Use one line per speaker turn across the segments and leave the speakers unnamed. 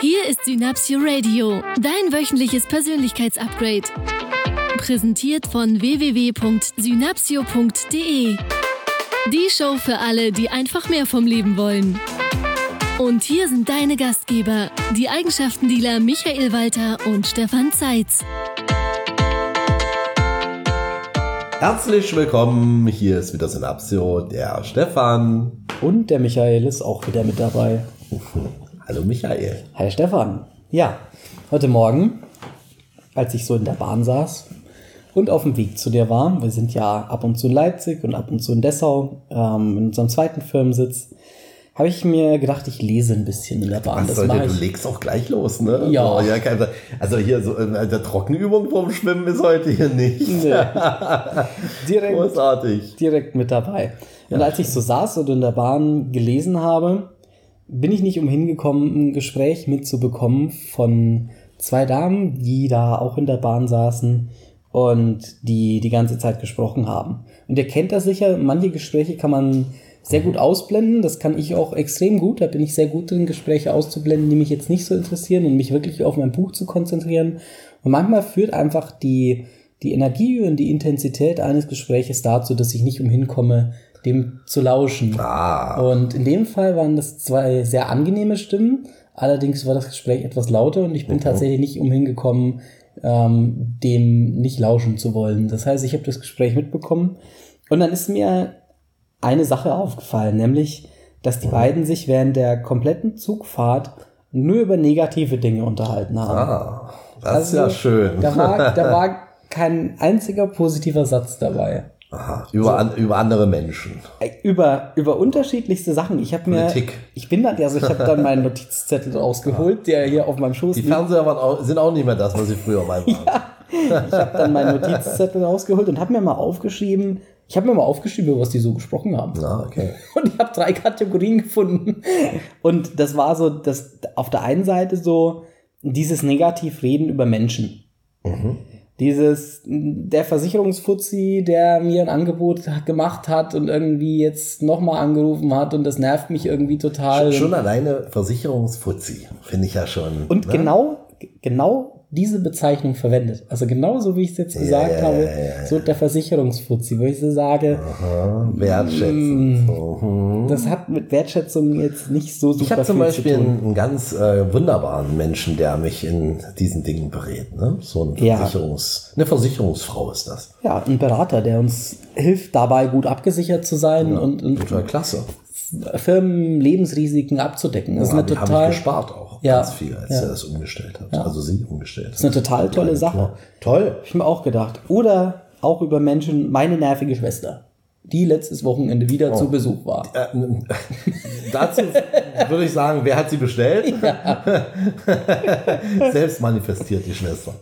Hier ist Synapsio Radio, dein wöchentliches Persönlichkeitsupgrade. Präsentiert von www.synapsio.de. Die Show für alle, die einfach mehr vom Leben wollen. Und hier sind deine Gastgeber, die Eigenschaftendealer Michael Walter und Stefan Zeitz.
Herzlich willkommen, hier ist wieder Synapsio, der Stefan.
Und der Michael ist auch wieder mit dabei.
Hallo Michael.
Hi Stefan. Ja, heute Morgen, als ich so in der Bahn saß und auf dem Weg zu dir war, wir sind ja ab und zu in Leipzig und ab und zu in Dessau, ähm, in unserem zweiten Firmensitz, habe ich mir gedacht, ich lese ein bisschen in der Bahn.
Was sollte, du legst auch gleich los, ne?
Ja.
So, ja keine, also hier so äh, der Trockenübung vom Schwimmen ist heute hier nicht.
Nee. direkt,
Großartig.
direkt mit dabei. Und als ich so saß und in der Bahn gelesen habe, bin ich nicht umhin gekommen, ein Gespräch mitzubekommen von zwei Damen, die da auch in der Bahn saßen und die die ganze Zeit gesprochen haben. Und ihr kennt das sicher, manche Gespräche kann man sehr gut ausblenden, das kann ich auch extrem gut, da bin ich sehr gut drin, Gespräche auszublenden, die mich jetzt nicht so interessieren und mich wirklich auf mein Buch zu konzentrieren. Und manchmal führt einfach die, die Energie und die Intensität eines Gespräches dazu, dass ich nicht umhin komme, dem zu lauschen.
Ah.
Und in dem Fall waren das zwei sehr angenehme Stimmen. Allerdings war das Gespräch etwas lauter und ich bin tatsächlich nicht umhin gekommen, ähm, dem nicht lauschen zu wollen. Das heißt, ich habe das Gespräch mitbekommen und dann ist mir eine Sache aufgefallen, nämlich, dass die beiden sich während der kompletten Zugfahrt nur über negative Dinge unterhalten haben.
Ah, das ist ja schön.
Da war, da war kein einziger positiver Satz dabei.
Aha, über, an, über andere Menschen.
über über unterschiedlichste Sachen. Ich habe mir
Politik.
ich bin dann also ich habe dann meinen Notizzettel rausgeholt, der hier auf meinem Schoß
Die
liegt.
Fernseher waren auch, sind auch nicht mehr das, was sie früher mal waren.
Ich habe dann meinen Notizzettel rausgeholt und habe mir mal aufgeschrieben, ich habe mir mal aufgeschrieben, über was die so gesprochen haben.
Ah, okay.
Und ich habe drei Kategorien gefunden. Und das war so, das auf der einen Seite so dieses Negativreden über Menschen. Dieses, der Versicherungsfuzzi, der mir ein Angebot gemacht hat und irgendwie jetzt nochmal angerufen hat und das nervt mich irgendwie total.
Schon alleine Versicherungsfuzzi, finde ich ja schon.
Und
ne?
genau, genau diese Bezeichnung verwendet. Also genau so wie ich es jetzt gesagt
ja,
habe,
ja, ja,
so der Versicherungsfuzzi, wo ich so sage,
Aha, wertschätzen. Mhm.
das hat mit Wertschätzung jetzt nicht so super
Ich habe zum Beispiel
zu
einen, ganz äh, wunderbaren Menschen, der mich in diesen Dingen berät. Ne? So ein
Ja.
Versicherungs, eine Versicherungsfrau ist das.
Ja, ein Berater, der uns hilft, dabei gut abgesichert zu sein und, und
Total klasse.
Firmen Lebensrisiken abzudecken. Das ist
Ja,
eine
die haben
total,
gespart auch
Ja.
ganz viel, als er das umgestellt hat. Also sie umgestellt hat.
das ist eine total tolle Sache.
Toll.
Hab ich mir auch gedacht. Oder auch über Menschen, meine nervige Schwester, die letztes Wochenende wieder
Oh.
zu Besuch war.
Äh, dazu würde ich sagen, wer hat sie bestellt? Selbst manifestiert die Schwester.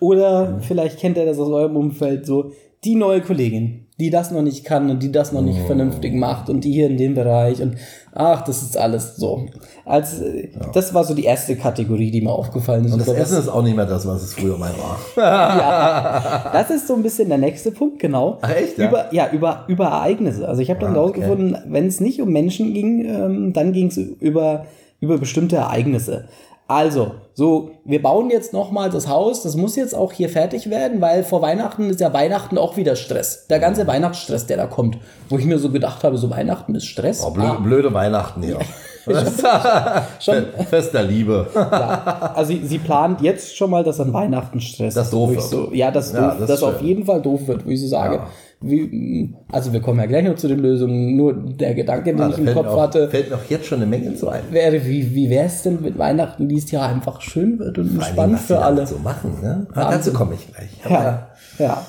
Oder vielleicht kennt er das aus eurem Umfeld so, die neue Kollegin, die das noch nicht kann und die das noch nicht vernünftig macht und die hier in dem Bereich und ach, das ist alles so. Als, äh, Das war so die erste Kategorie, die mir aufgefallen ist.
Und das Essen ist auch nicht mehr das, was es früher mal war.
Das ist so ein bisschen der nächste Punkt, genau.
Ach, echt, ja?
Über, ja, über, über Ereignisse. Also ich habe dann
Ah, okay.
rausgefunden, wenn es nicht um Menschen ging, ähm, dann ging es über, über bestimmte Ereignisse. Also, so, wir bauen jetzt nochmal das Haus, das muss jetzt auch hier fertig werden, weil vor Weihnachten ist ja Weihnachten auch wieder Stress. Der ganze Weihnachtsstress, der da kommt. Wo ich mir so gedacht habe, so Weihnachten ist Stress.
Oh, blöde, blöde Weihnachten
Schon,
Fest der Liebe.
Ja, also sie, sie plant jetzt schon mal, dass an Weihnachten Stress
Das doof wird.
So, ja, das,
Ja,
doof,
das
das, auf jeden Fall doof wird, wo ich so sage. Wie, also wir kommen ja gleich noch zu den Lösungen. Nur der Gedanke, den
Ah,
ich im Kopf
auch,
hatte,
fällt mir auch jetzt schon eine Menge zu ein.
wäre, wie, wie wäre es denn mit Weihnachten, die es ja einfach schön wird und
Vor
entspannt für alle.
so machen. Ne? Ah. Dazu komme ich gleich.
Ja, ja.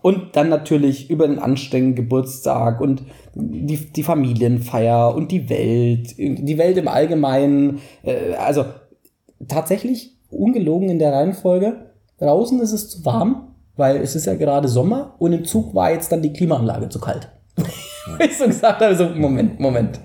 Und dann natürlich über den anstrengenden Geburtstag und die, die Familienfeier und die Welt, die Welt im Allgemeinen. Äh, also tatsächlich ungelogen in der Reihenfolge. Draußen ist es zu warm, weil es ist ja gerade Sommer und im Zug war jetzt dann die Klimaanlage zu kalt. ich so gesagt habe, so Moment, Moment.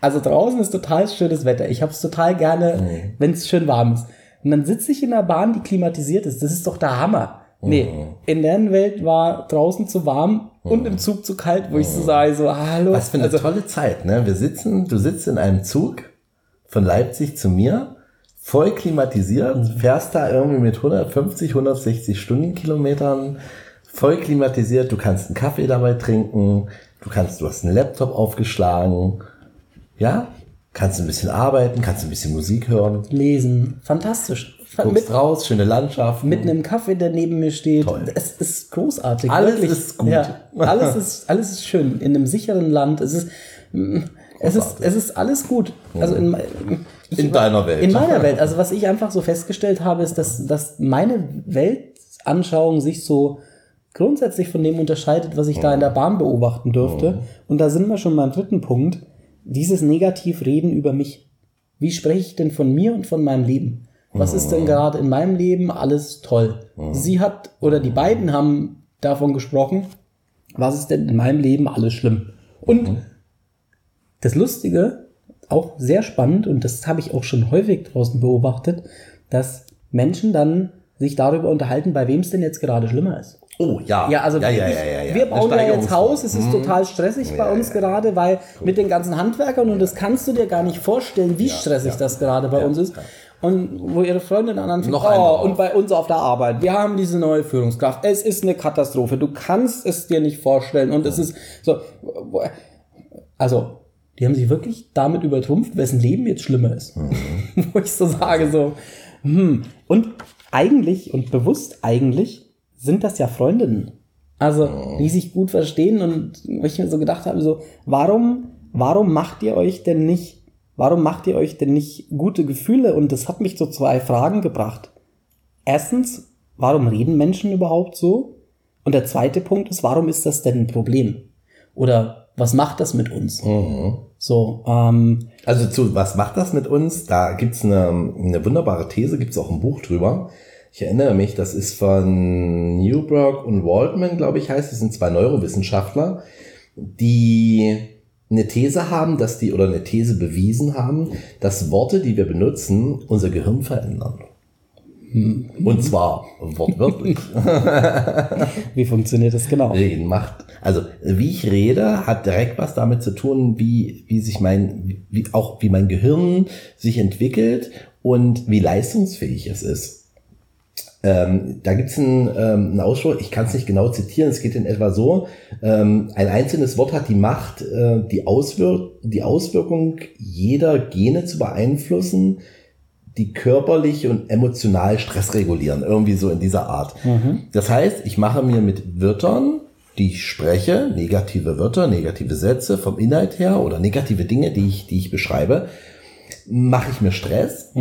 Also draußen ist total schönes Wetter. Ich habe es total gerne, wenn es schön warm ist. Und dann sitze ich in der Bahn, die klimatisiert ist. Das ist doch der Hammer. Nee, in der Welt war draußen zu warm und im Zug zu kalt, wo ich so sage, so, hallo.
Was für eine
also,
tolle Zeit, ne? Wir sitzen, du sitzt in einem Zug von Leipzig zu mir, voll klimatisiert, fährst da irgendwie mit 150, 160 Stundenkilometern, voll klimatisiert, du kannst einen Kaffee dabei trinken, du kannst, du hast einen Laptop aufgeschlagen, ja, kannst ein bisschen arbeiten, kannst ein bisschen Musik hören,
Lesen. Fantastisch.
Guckst
Mit,
raus, schöne Landschaft.
mit einem Kaffee, der neben mir steht.
Toll.
Es ist großartig.
Alles
wirklich.
ist gut.
Ja, alles ist, alles ist schön. In einem sicheren Land. Es ist, mm, es ist, es ist alles gut. Also in, ich,
In deiner Welt.
In meiner Welt. Also was ich einfach so festgestellt habe, ist, dass, dass meine Weltanschauung sich so grundsätzlich von dem unterscheidet, was ich da in der Bahn beobachten durfte. Und da sind wir schon beim dritten Punkt. Dieses Negativreden über mich. Wie spreche ich denn von mir und von meinem Leben? Was ist denn gerade in meinem Leben alles toll? Sie hat, oder die beiden haben davon gesprochen, was ist denn in meinem Leben alles schlimm? Und das Lustige, auch sehr spannend, und das habe ich auch schon häufig draußen beobachtet, dass Menschen dann sich darüber unterhalten, bei wem es denn jetzt gerade schlimmer ist.
Oh, ja.
Ja, also
ja, ja, ja,
wir bauen ja jetzt. Haus, es ist total stressig bei uns gerade, weil mit den ganzen Handwerkern und das kannst du dir gar nicht vorstellen, wie stressig das gerade bei uns ist. Und wo ihre Freundin an anderen
Noch
oh, und bei uns auf der Arbeit, wir haben diese neue Führungskraft. Es ist eine Katastrophe. Du kannst es dir nicht vorstellen und es ist so also die haben sich wirklich damit übertrumpft, wessen Leben jetzt schlimmer ist.
Mhm.
Wo ich so sage, so, hm. Und eigentlich und bewusst eigentlich sind das ja Freundinnen. Also,
Mhm.
die sich gut verstehen und wo ich mir so gedacht habe, so, warum, warum macht ihr euch denn nicht, warum macht ihr euch denn nicht gute Gefühle? Und das hat mich zu zwei Fragen gebracht. Erstens, warum reden Menschen überhaupt so? Und der zweite Punkt ist, warum ist das denn ein Problem? Oder was macht das mit uns? So, ähm,
Also zu, was macht das mit uns? Da gibt's eine, eine wunderbare These, gibt's auch ein Buch drüber. Ich erinnere mich, das ist von Newberg und Waldman, glaube ich, heißt. Das sind zwei Neurowissenschaftler, die eine These haben, dass die, oder eine These bewiesen haben, dass Worte, die wir benutzen, unser Gehirn verändern. Und zwar wortwörtlich.
wie funktioniert das genau?
Reden macht. Also wie ich rede, hat direkt was damit zu tun, wie, wie sich mein, wie, auch wie mein Gehirn sich entwickelt und wie leistungsfähig es ist. Ähm, da gibt's einen, ähm, einen Ausspruch, ich kann es nicht genau zitieren, es geht in etwa so, ähm, ein einzelnes Wort hat die Macht, äh, die, Auswirk die Auswirkung jeder Gene zu beeinflussen, die körperlich und emotional Stress regulieren, irgendwie so in dieser Art. Das heißt, ich mache mir mit Wörtern, die ich spreche, negative Wörter, negative Sätze vom Inhalt her oder negative Dinge, die ich, die ich beschreibe, mache ich mir Stress.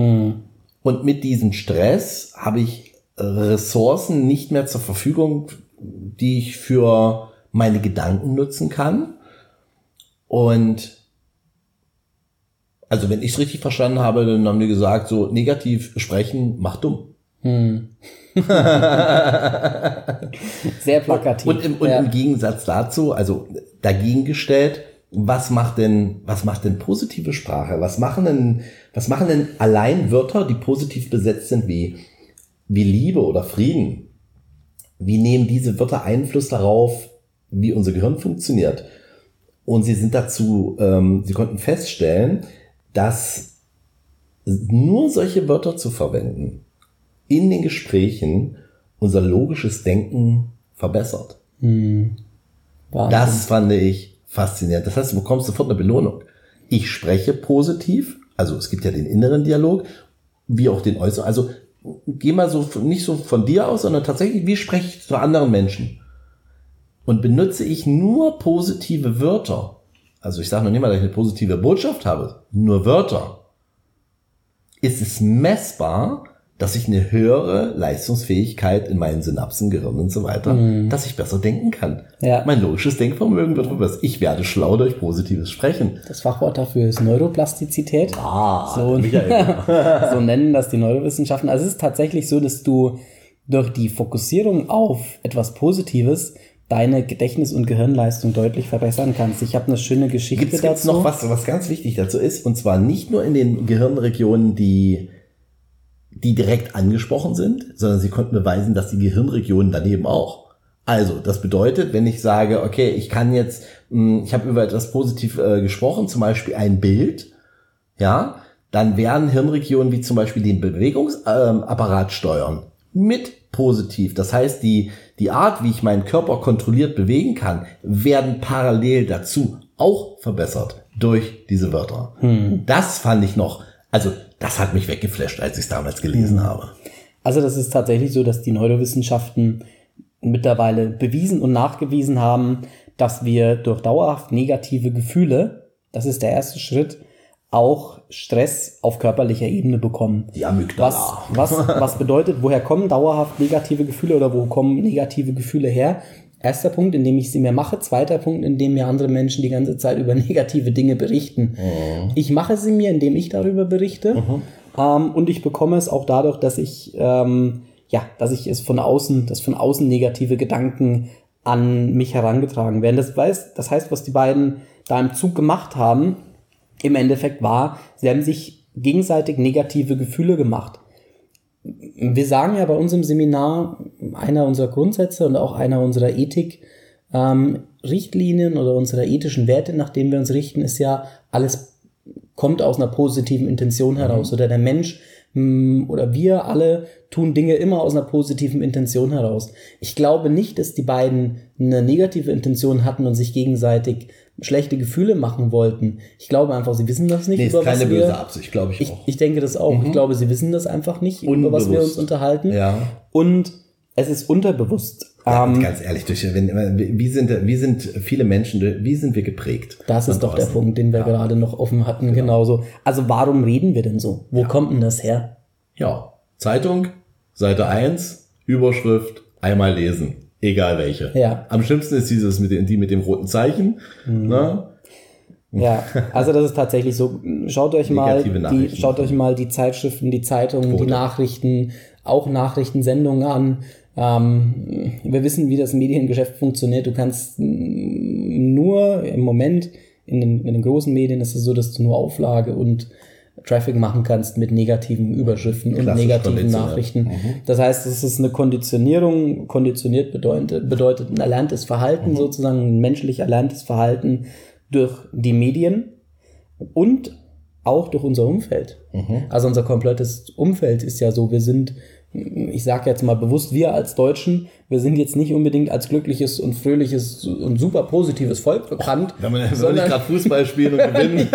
Und mit diesem Stress habe ich Ressourcen nicht mehr zur Verfügung, die ich für meine Gedanken nutzen kann. Und also wenn ich es richtig verstanden habe, dann haben die gesagt, so negativ sprechen macht dumm.
Sehr plakativ.
Und, im, und
ja.
im Gegensatz dazu, also dagegen gestellt, was macht denn, was macht denn positive Sprache? Was machen denn, was machen denn allein Wörter, die positiv besetzt sind, wie, wie Liebe oder Frieden? Wie nehmen diese Wörter Einfluss darauf, wie unser Gehirn funktioniert? Und sie sind dazu, ähm, sie konnten feststellen, dass nur solche Wörter zu verwenden in den Gesprächen unser logisches Denken verbessert.
Wahnsinn.
Das fand ich faszinierend. Das heißt, du bekommst sofort eine Belohnung. Ich spreche positiv, also es gibt ja den inneren Dialog, wie auch den äußeren. Also geh mal so nicht so von dir aus, sondern tatsächlich, wie spreche ich zu anderen Menschen? Und benutze ich nur positive Wörter, also ich sage noch nicht mal, dass ich eine positive Botschaft habe, nur Wörter, ist es messbar, dass ich eine höhere Leistungsfähigkeit in meinen Synapsen, Gehirn und so weiter, dass ich besser denken kann.
Ja.
Mein logisches Denkvermögen wird verbessert. Ich werde schlau durch positives Sprechen.
Das Fachwort dafür ist Neuroplastizität.
Ah,
so, so nennen das die Neurowissenschaften. Also es ist tatsächlich so, dass du durch die Fokussierung auf etwas Positives deine Gedächtnis- und Gehirnleistung deutlich verbessern kannst. Ich habe eine schöne Geschichte
Gibt es
dazu.
noch was, was ganz wichtig dazu ist? Und zwar nicht nur in den Gehirnregionen, die, die direkt angesprochen sind, sondern sie konnten beweisen, dass die Gehirnregionen daneben auch. Also, das bedeutet, wenn ich sage, okay, ich kann jetzt, mh, ich habe über etwas positiv äh, gesprochen, zum Beispiel ein Bild, ja, dann werden Hirnregionen wie zum Beispiel den Bewegungsapparat steuern mit positiv. Das heißt, die, die Art, wie ich meinen Körper kontrolliert bewegen kann, werden parallel dazu auch verbessert durch diese Wörter. Hm. Das fand ich noch, also das hat mich weggeflasht, als ich es damals gelesen hm. habe.
Also das ist tatsächlich so, dass die Neurowissenschaften mittlerweile bewiesen und nachgewiesen haben, dass wir durch dauerhaft negative Gefühle, das ist der erste Schritt, auch Stress auf körperlicher Ebene bekommen.
Die Amygdala.
Was, was, was bedeutet, woher kommen dauerhaft negative Gefühle oder wo kommen negative Gefühle her? Erster Punkt, indem ich sie mir mache. Zweiter Punkt, indem mir andere Menschen die ganze Zeit über negative Dinge berichten. Mhm. Ich mache sie mir, indem ich darüber berichte. Mhm. Ähm, und ich bekomme es auch dadurch, dass ich, ähm, ja, dass ich es von außen, dass von außen negative Gedanken an mich herangetragen werden. Das, weiß, das heißt, was die beiden da im Zug gemacht haben, im Endeffekt war, sie haben sich gegenseitig negative Gefühle gemacht. Wir sagen ja bei uns im Seminar, einer unserer Grundsätze und auch einer unserer Ethik, ähm, Richtlinien oder unserer ethischen Werte, nach denen wir uns richten, ist ja, alles kommt aus einer positiven Intention heraus. Mhm. Oder der Mensch mh, mm, oder wir alle tun Dinge immer aus einer positiven Intention heraus. Ich glaube nicht, dass die beiden eine negative Intention hatten und sich gegenseitig schlechte Gefühle machen wollten. Ich glaube einfach, sie wissen das nicht.
Nee, über ist keine böse Absicht, glaube ich,
ich auch. Ich denke das auch. Mhm. Ich glaube, sie wissen das einfach nicht, Unbewusst. über was wir uns unterhalten.
Ja.
Und es ist unterbewusst.
Ja, ähm, ganz ehrlich, durch, wenn, wie, sind, wie sind viele Menschen, wie sind wir geprägt?
Das ist doch der Punkt, den wir ja. gerade noch offen hatten, genau. genauso. Also warum reden wir denn so? Wo ja. kommt denn das her?
Ja, Zeitung, Seite 1, Überschrift, einmal lesen. Egal welche.
Ja.
Am schlimmsten ist dieses mit den, die mit dem roten Zeichen. Mhm. Ne?
Ja, also das ist tatsächlich so. Schaut euch mal die, schaut euch mal die Zeitschriften, die Zeitungen, Foto. die Nachrichten, auch Nachrichtensendungen an. Ähm, wir wissen, wie das Mediengeschäft funktioniert. Du kannst nur im Moment in den, in den großen Medien ist es so, dass du nur Auflage und Traffic machen kannst mit negativen Überschriften und negativen Nachrichten. Mhm. Das heißt, es ist eine Konditionierung. Konditioniert bedeutet, bedeutet ein erlerntes Verhalten, mhm. sozusagen ein menschlich erlerntes Verhalten durch die Medien und auch durch unser Umfeld. Mhm. Also unser komplettes Umfeld ist ja so, wir sind ich sage jetzt mal bewusst, wir als Deutschen, wir sind jetzt nicht unbedingt als glückliches und fröhliches und super positives Volk bekannt.
Wenn man soll nicht gerade Fußball spielen und gewinnen.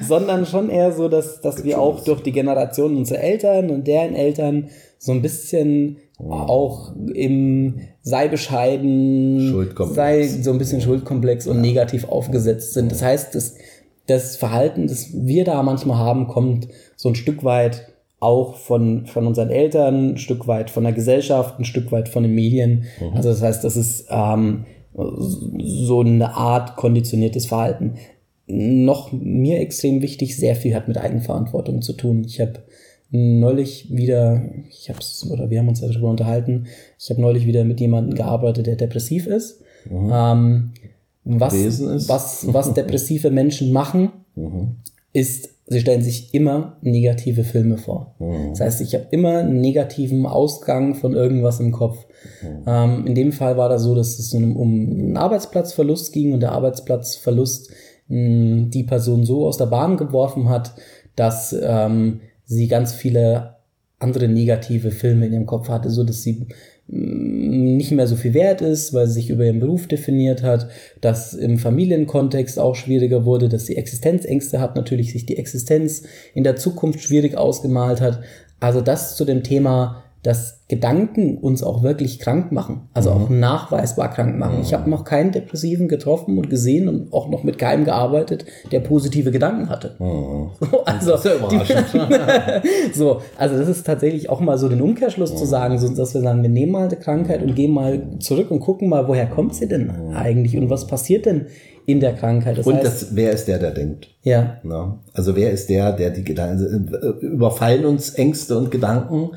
sondern schon eher so, dass, dass wir auch durch die Generation unserer Eltern und deren Eltern so ein bisschen auch im sei bescheiden, sei so ein bisschen Schuldkomplex und negativ aufgesetzt sind. Das heißt, das, das Verhalten, das wir da manchmal haben, kommt so ein Stück weit auch von, von unseren Eltern, ein Stück weit von der Gesellschaft, ein Stück weit von den Medien. Mhm. Also das heißt, das ist ähm, so eine Art konditioniertes Verhalten. Noch mir extrem wichtig, sehr viel hat mit Eigenverantwortung zu tun. Ich habe neulich wieder, ich hab's, oder wir haben uns darüber unterhalten, ich habe neulich wieder mit jemandem gearbeitet, der depressiv ist. Mhm. Ähm, was, ist. was, was depressive Menschen machen, mhm. Ist sie stellen sich immer negative Filme vor. Mhm. Das heißt, ich habe immer einen negativen Ausgang von irgendwas im Kopf. Mhm. Ähm, in dem Fall war das so, dass es um, einen Arbeitsplatzverlust ging und der Arbeitsplatzverlust mh, hm, die Person so aus der Bahn geworfen hat, dass ähm, sie ganz viele andere negative Filme in ihrem Kopf hatte, so dass sie nicht mehr so viel wert ist, weil sie sich über ihren Beruf definiert hat, dass im Familienkontext auch schwieriger wurde, dass sie Existenzängste hat, natürlich sich die Existenz in der Zukunft schwierig ausgemalt hat. Also das zu dem Thema dass Gedanken uns auch wirklich krank machen, also mhm. auch nachweisbar krank machen. Mhm. Ich habe noch keinen Depressiven getroffen und gesehen und auch noch mit keinem gearbeitet, der positive Gedanken hatte. Mhm. So, also, das ist ja überraschend. Die, so, also das ist tatsächlich auch mal so den Umkehrschluss zu mhm. sagen, so, dass wir sagen, wir nehmen mal eine Krankheit und gehen mal zurück und gucken mal, woher kommt sie denn mhm. eigentlich und was passiert denn in der Krankheit.
Das und heißt, das, wer ist der, der denkt?
Ja.
Na, also wer ist der, der die Gedanken, äh, überfallen uns Ängste und Gedanken?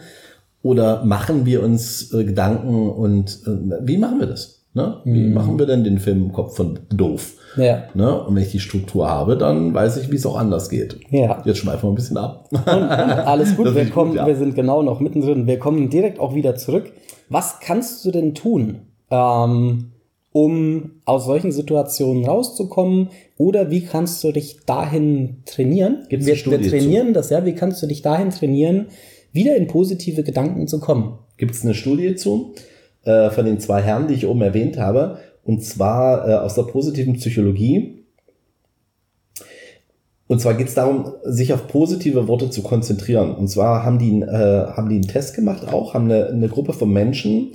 Oder machen wir uns äh, Gedanken und äh, wie machen wir das? Ne? Wie mhm. machen wir denn den Film im Kopf von doof?
Ja.
Ne? Und wenn ich die Struktur habe, dann weiß ich, wie es auch anders geht.
Ja.
Jetzt schweifen wir ein bisschen ab.
Und, und alles gut, wir, kommen, gut ja. wir sind genau noch mittendrin. Wir kommen direkt auch wieder zurück. Was kannst du denn tun, ähm, um aus solchen Situationen rauszukommen? Oder wie kannst du dich dahin trainieren?
Gibt's
wir, wir trainieren das, ja. Wie kannst du dich dahin trainieren, wieder in positive Gedanken zu kommen?
Gibt es eine Studie zu äh, von den zwei Herren, die ich oben erwähnt habe, und zwar äh, aus der positiven Psychologie. Und zwar geht es darum, sich auf positive Worte zu konzentrieren. Und zwar haben die, äh, haben die einen Test gemacht auch, haben eine, eine Gruppe von Menschen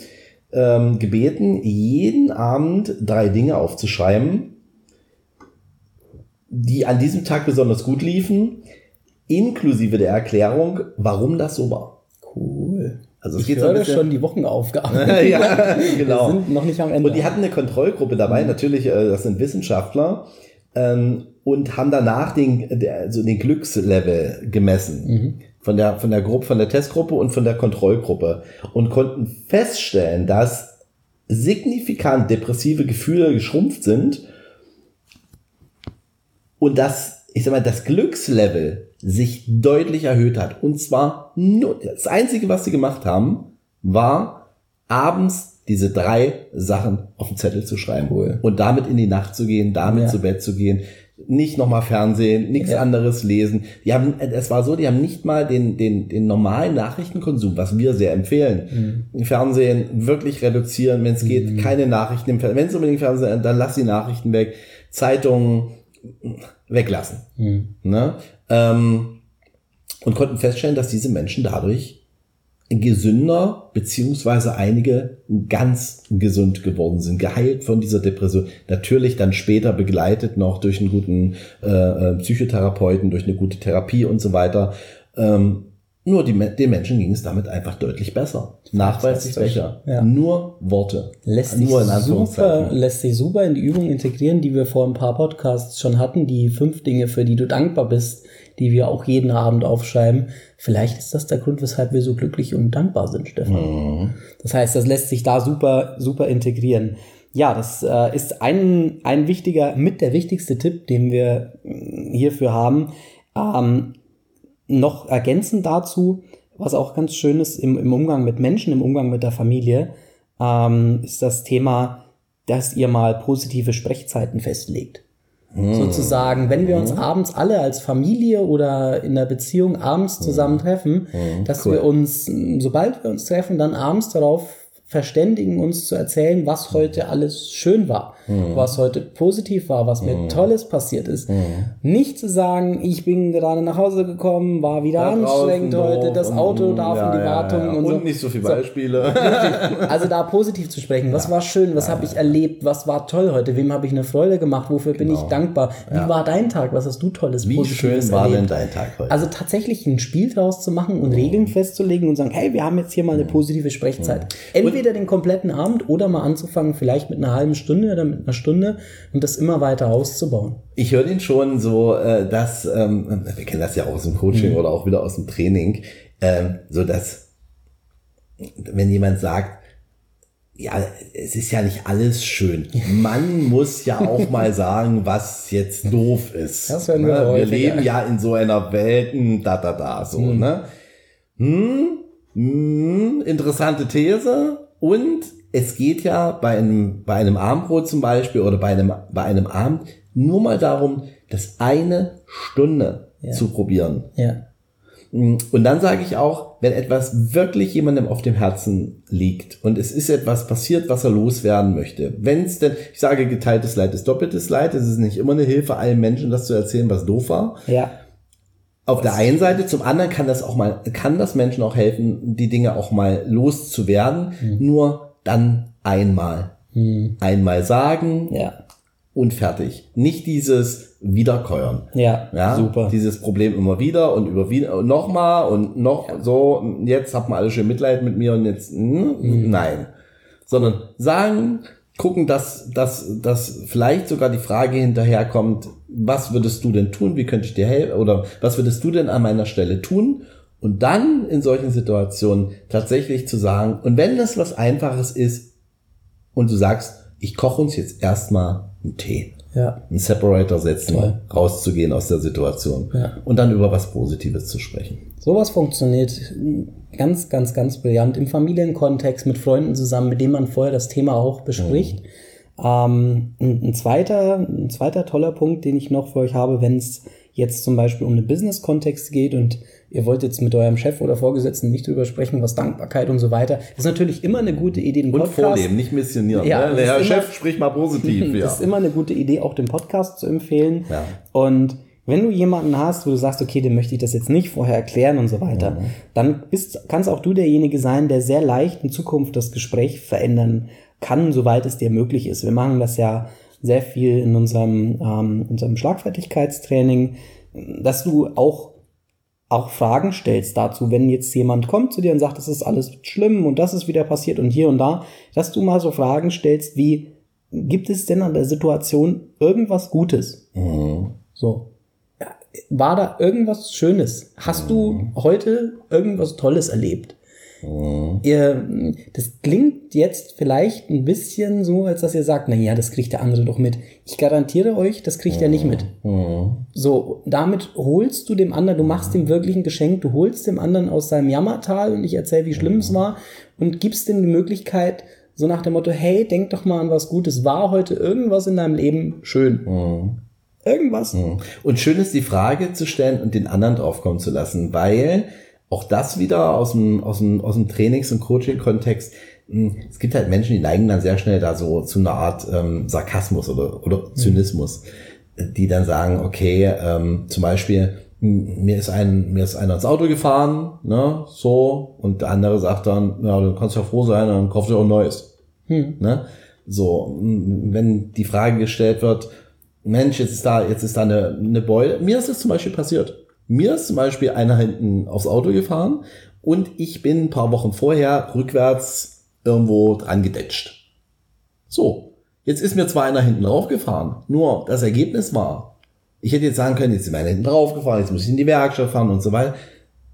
ähm, gebeten, jeden Abend drei Dinge aufzuschreiben, die an diesem Tag besonders gut liefen, inklusive der Erklärung, warum das so war.
Cool.
Also es
Ich
geht so ein
höre
bisschen-
schon die Wochenaufgaben.
ja, genau.
Wir sind noch nicht am Ende.
Und die hatten eine Kontrollgruppe dabei, natürlich, äh, das sind Wissenschaftler, ähm, und haben danach den, der, also den Glückslevel gemessen. Von der, von der Gruppe, von der Testgruppe und von der Kontrollgruppe. Und konnten feststellen, dass signifikant depressive Gefühle geschrumpft sind und dass, ich sag mal, das Glückslevel sich deutlich erhöht hat. Und zwar nur, das Einzige, was sie gemacht haben, war abends diese drei Sachen auf den Zettel zu schreiben.
Cool.
Und damit in die Nacht zu gehen, damit
Ja.
zu Bett zu gehen. Nicht nochmal Fernsehen, nichts
Ja.
anderes lesen. Die haben, es war so, die haben nicht mal den, den, den normalen Nachrichtenkonsum, was wir sehr empfehlen.
Mhm.
Fernsehen wirklich reduzieren, wenn es geht, keine Nachrichten im Fernsehen. Wenn es unbedingt Fernsehen, dann lass die Nachrichten weg. Zeitungen weglassen.
Mhm.
Ne? Ähm, und konnten feststellen, dass diese Menschen dadurch gesünder, beziehungsweise einige ganz gesund geworden sind, geheilt von dieser Depression. Natürlich dann später begleitet noch durch einen guten äh, äh, Psychotherapeuten, durch eine gute Therapie und so weiter. Ähm, nur die, den Menschen ging es damit einfach deutlich besser. Nachweislich besser.
Ja.
Nur Worte.
lässt sich,
Nur in
super, lässt sich super in die Übung integrieren, die wir vor ein paar Podcasts schon hatten, die fünf Dinge, für die du dankbar bist, die wir auch jeden Abend aufschreiben. Vielleicht ist das der Grund, weshalb wir so glücklich und dankbar sind, Stefan.
Mhm.
Das heißt, das lässt sich da super, super integrieren. Ja, das äh, ist ein, ein wichtiger, mit der wichtigste Tipp, den wir mh, hierfür haben. Ähm, noch ergänzend dazu, was auch ganz schön ist im, im Umgang mit Menschen, im Umgang mit der Familie, ähm, ist das Thema, dass ihr mal positive Sprechzeiten festlegt. Sozusagen, wenn wir uns abends alle als Familie oder in der Beziehung abends zusammen treffen, dass
cool.
wir uns, sobald wir uns treffen, dann abends darauf verständigen, uns zu erzählen, was heute alles schön war, was heute positiv war, was mir Tolles passiert ist. Nicht zu sagen, ich bin gerade nach Hause gekommen, war wieder
Da
anstrengend heute, das
und-
Auto darf
ja,
in die
ja,
Wartung
ja.
und,
und
so.
nicht so viele
So.
Beispiele.
Also da positiv zu sprechen. Was war schön? Was habe ich erlebt? Was war toll heute? Wem habe ich eine Freude gemacht? Wofür bin ich dankbar? Wie war dein Tag? Was hast du tolles
Wie
Positives
schön war denn
erlebt?
dein Tag heute?
Also tatsächlich ein Spiel draus zu machen und Regeln festzulegen und sagen, hey, wir haben jetzt hier mal eine positive Sprechzeit. Entweder den kompletten Abend oder mal anzufangen, vielleicht mit einer halben Stunde oder mit einer Stunde und das immer weiter auszubauen.
Ich höre den schon so, äh, dass, ähm, wir kennen das ja auch aus dem Coaching oder auch wieder aus dem Training, ähm, so dass, wenn jemand sagt, ja, es ist ja nicht alles schön. Man muss ja auch mal sagen, was jetzt doof ist.
Das wir
ne? wir
häufiger.
leben ja in so einer Welt, hm, da, da, da, so, ne? Hm, hm, interessante These. Und es geht ja bei einem, bei einem Abendbrot zum Beispiel oder bei einem, bei einem Abend nur mal darum, das eine Stunde
Ja.
zu probieren.
Ja.
Und dann sage ich auch, wenn etwas wirklich jemandem auf dem Herzen liegt und es ist etwas passiert, was er loswerden möchte, wenn es denn, ich sage, geteiltes Leid ist doppeltes Leid, es ist nicht immer eine Hilfe allen Menschen, das zu erzählen, was doof war.
Ja.
Auf der einen Seite, zum anderen kann das auch mal, kann das Menschen auch helfen, die Dinge auch mal loszuwerden, nur dann einmal. Einmal sagen
Ja.
und fertig. Nicht dieses Wiederkäuern.
Ja.
Ja,
Super.
Dieses Problem immer wieder und über wieder und nochmal und noch so, jetzt habt ihr alle schön Mitleid mit mir und jetzt, hm, nein. Sondern sagen, gucken, dass, dass, dass vielleicht sogar die Frage hinterherkommt, was würdest du denn tun, wie könnte ich dir helfen oder was würdest du denn an meiner Stelle tun? Und dann in solchen Situationen tatsächlich zu sagen, und wenn das was Einfaches ist und du sagst, ich koche uns jetzt erstmal einen Tee
Ja.
einen Separator setzen,
Toll.
rauszugehen aus der Situation
Ja.
und dann über was Positives zu sprechen.
Sowas funktioniert ganz, ganz, ganz brillant im Familienkontext mit Freunden zusammen, mit denen man vorher das Thema auch bespricht. Ähm, ein, ein, zweiter, ein zweiter toller Punkt, den ich noch für euch habe, wenn es jetzt zum Beispiel um einen Business-Kontext geht und ihr wollt jetzt mit eurem Chef oder Vorgesetzten nicht drüber sprechen, was Dankbarkeit und so weiter, ist natürlich immer eine gute Idee,
den Podcast. Und vorleben, nicht missionieren.
Ja,
ne? Der Herr Chef spricht mal positiv.
ja. Ist immer eine gute Idee, auch den Podcast zu empfehlen. Ja. Und wenn du jemanden hast, wo du sagst, okay, dem möchte ich das jetzt nicht vorher erklären und so weiter, mhm. dann bist, kannst auch du derjenige sein, der sehr leicht in Zukunft das Gespräch verändern kann, soweit es dir möglich ist. Wir machen das ja sehr viel in unserem, ähm, unserem Schlagfertigkeitstraining, dass du auch auch Fragen stellst dazu, wenn jetzt jemand kommt zu dir und sagt, das ist alles schlimm und das ist wieder passiert und hier und da, dass du mal so Fragen stellst wie, gibt es denn an der Situation irgendwas Gutes? Mhm. So. War da irgendwas Schönes? Hast mhm. du heute irgendwas Tolles erlebt? Mhm. Ihr, das klingt jetzt vielleicht ein bisschen so, als dass ihr sagt, na ja, das kriegt der andere doch mit. Ich garantiere euch, das kriegt mhm. er nicht mit. Mhm. So, damit holst du dem anderen, du machst dem wirklich ein Geschenk, du holst dem anderen aus seinem Jammertal und ich erzähle, wie schlimm es war und gibst ihm die Möglichkeit, so nach dem Motto, hey, denk doch mal an was Gutes. War heute irgendwas in deinem Leben schön? Irgendwas.
Und schön ist die Frage zu stellen und den anderen draufkommen zu lassen, weil auch das wieder aus dem, aus dem, aus dem Trainings- und Coaching-Kontext. Hm, es gibt halt Menschen, die neigen dann sehr schnell da so zu einer Art ähm, Sarkasmus oder, oder Zynismus, die dann sagen, okay, ähm, zum Beispiel, hm, mir ist ein, mir ist einer ins Auto gefahren, ne, so, und der andere sagt dann, ja, du kannst ja froh sein, dann kaufst du auch ein neues. Hm. Ne? So, hm, wenn die Frage gestellt wird, Mensch, jetzt ist da, jetzt ist da eine, eine Beule. Mir ist das zum Beispiel passiert. Mir ist zum Beispiel einer hinten aufs Auto gefahren und ich bin ein paar Wochen vorher rückwärts irgendwo dran gedetscht. So, jetzt ist mir zwar einer hinten drauf gefahren, nur das Ergebnis war, ich hätte jetzt sagen können, jetzt ist mir einer hinten drauf gefahren, jetzt muss ich in die Werkstatt fahren und so weiter.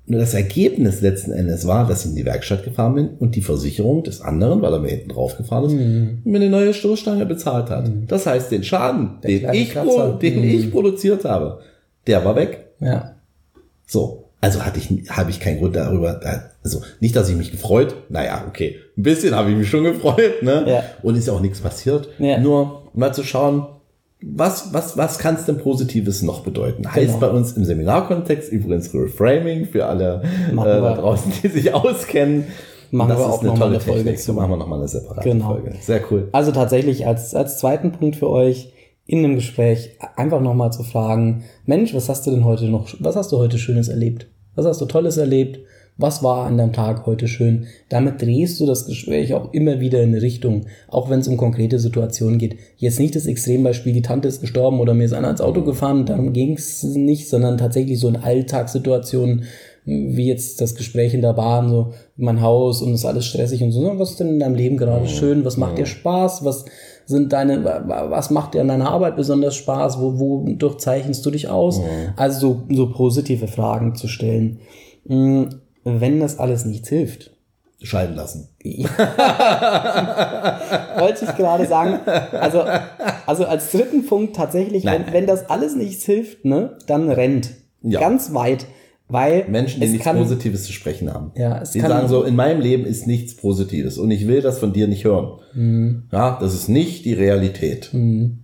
Nur das Ergebnis letzten Endes war, dass ich in die Werkstatt gefahren bin und die Versicherung des anderen, weil er mir hinten drauf gefahren ist, mhm. mir eine neue Stoßstange bezahlt hat. Mhm. Das heißt, den Schaden, den, ich, den mhm. ich produziert habe, der war weg.
Ja.
So, also hatte ich, habe ich keinen Grund darüber, also nicht, dass ich mich gefreut, naja, okay, ein bisschen habe ich mich schon gefreut, ne? Ja. Und ist ja auch nichts passiert. Ja. Nur mal zu schauen, was, was, was kann es denn Positives noch bedeuten? Heißt genau. bei uns im Seminarkontext übrigens Reframing für alle äh, da draußen, die sich auskennen.
Machen das wir auch nochmal eine Folge
Technik. zu. Machen wir nochmal eine separate
genau.
Folge. Sehr cool.
Also tatsächlich als, als zweiten Punkt für euch, in einem Gespräch einfach nochmal zu fragen, Mensch, was hast du denn heute noch, was hast du heute Schönes erlebt? Was hast du Tolles erlebt? Was war an deinem Tag heute schön? Damit drehst du das Gespräch auch immer wieder in eine Richtung, auch wenn es um konkrete Situationen geht. Jetzt nicht das Extrembeispiel, die Tante ist gestorben oder mir ist einer ins Auto gefahren, darum ging es nicht, sondern tatsächlich so in Alltagssituationen, wie jetzt das Gespräch in der Bahn, so mein Haus und ist alles stressig und so. Was ist denn in deinem Leben gerade schön? Was macht dir Spaß? Was sind deine, was macht dir an deiner Arbeit besonders Spaß? Wo, wodurch zeichnest du dich aus? Mhm. Also so, so positive Fragen zu stellen. Hm, wenn das alles nichts hilft.
Scheiden lassen.
Wollte ich gerade sagen. Also, also als dritten Punkt tatsächlich, wenn, wenn das alles nichts hilft, ne, dann rennt. Ja. Ganz weit. Weil
Menschen, die nichts kann, Positives zu sprechen haben.
Ja, es
die
kann,
sagen so, in meinem Leben ist nichts Positives und ich will das von dir nicht hören. Mhm. Ja, das ist nicht die Realität. Mhm.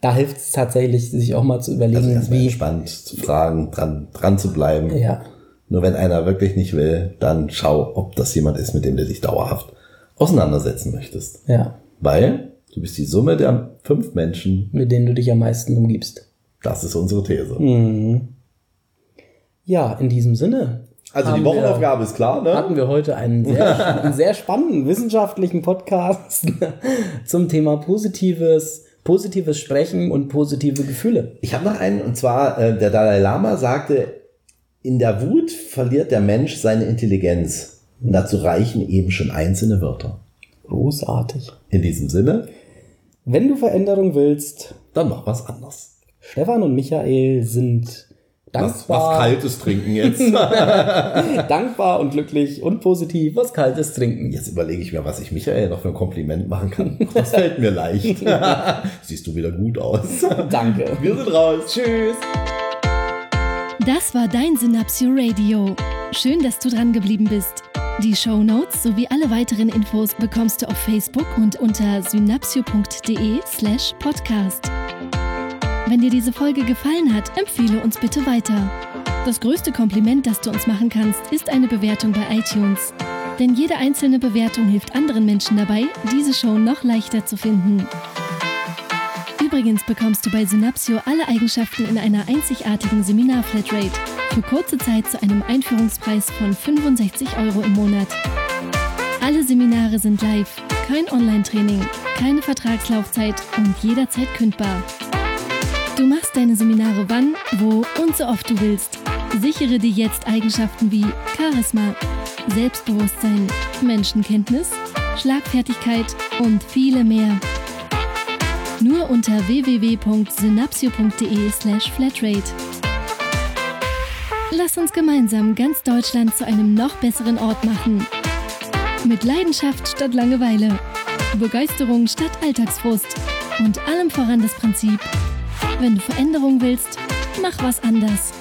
Da hilft es tatsächlich, sich auch mal zu überlegen,
also wie spannend zu fragen, dran, dran zu bleiben.
Ja.
Nur wenn einer wirklich nicht will, dann schau, ob das jemand ist, mit dem du dich dauerhaft auseinandersetzen möchtest.
Ja.
Weil du bist die Summe der fünf Menschen,
mit denen du dich am meisten umgibst.
Das ist unsere These.
Mhm. Ja, in diesem Sinne.
Also die Wochenaufgabe wir, ist klar, ne?
Hatten wir heute einen sehr, einen sehr spannenden wissenschaftlichen Podcast zum Thema positives, positives Sprechen und positive Gefühle.
Ich habe noch einen, und zwar äh, der Dalai Lama sagte, in der Wut verliert der Mensch seine Intelligenz. Und dazu reichen eben schon einzelne Wörter.
Großartig.
In diesem Sinne.
Wenn du Veränderung willst,
dann mach was anders.
Stefan und Michael sind dankbar.
Was, was Kaltes trinken jetzt.
dankbar und glücklich und positiv was Kaltes trinken.
Jetzt überlege ich mir, was ich Michael noch für ein Kompliment machen kann. Das fällt mir leicht. Siehst du wieder gut aus.
Danke.
Wir sind raus.
Tschüss.
Das war dein Synapsio Radio. Schön, dass du dran geblieben bist. Die Show Notes sowie alle weiteren Infos bekommst du auf Facebook und unter synapsio.de/slash podcast. Wenn dir diese Folge gefallen hat, empfehle uns bitte weiter. Das größte Kompliment, das du uns machen kannst, ist eine Bewertung bei iTunes. Denn jede einzelne Bewertung hilft anderen Menschen dabei, diese Show noch leichter zu finden. Übrigens bekommst du bei Synapsio alle Eigenschaften in einer einzigartigen Seminar-Flatrate für kurze Zeit zu einem Einführungspreis von 65 Euro im Monat. Alle Seminare sind live, kein Online-Training, keine Vertragslaufzeit und jederzeit kündbar. Du machst deine Seminare wann, wo und so oft du willst. Sichere dir jetzt Eigenschaften wie Charisma, Selbstbewusstsein, Menschenkenntnis, Schlagfertigkeit und viele mehr. Nur unter www.synapsio.de/flatrate. Lass uns gemeinsam ganz Deutschland zu einem noch besseren Ort machen. Mit Leidenschaft statt Langeweile, Begeisterung statt Alltagsfrust und allem voran das Prinzip, wenn du Veränderung willst, mach was anders.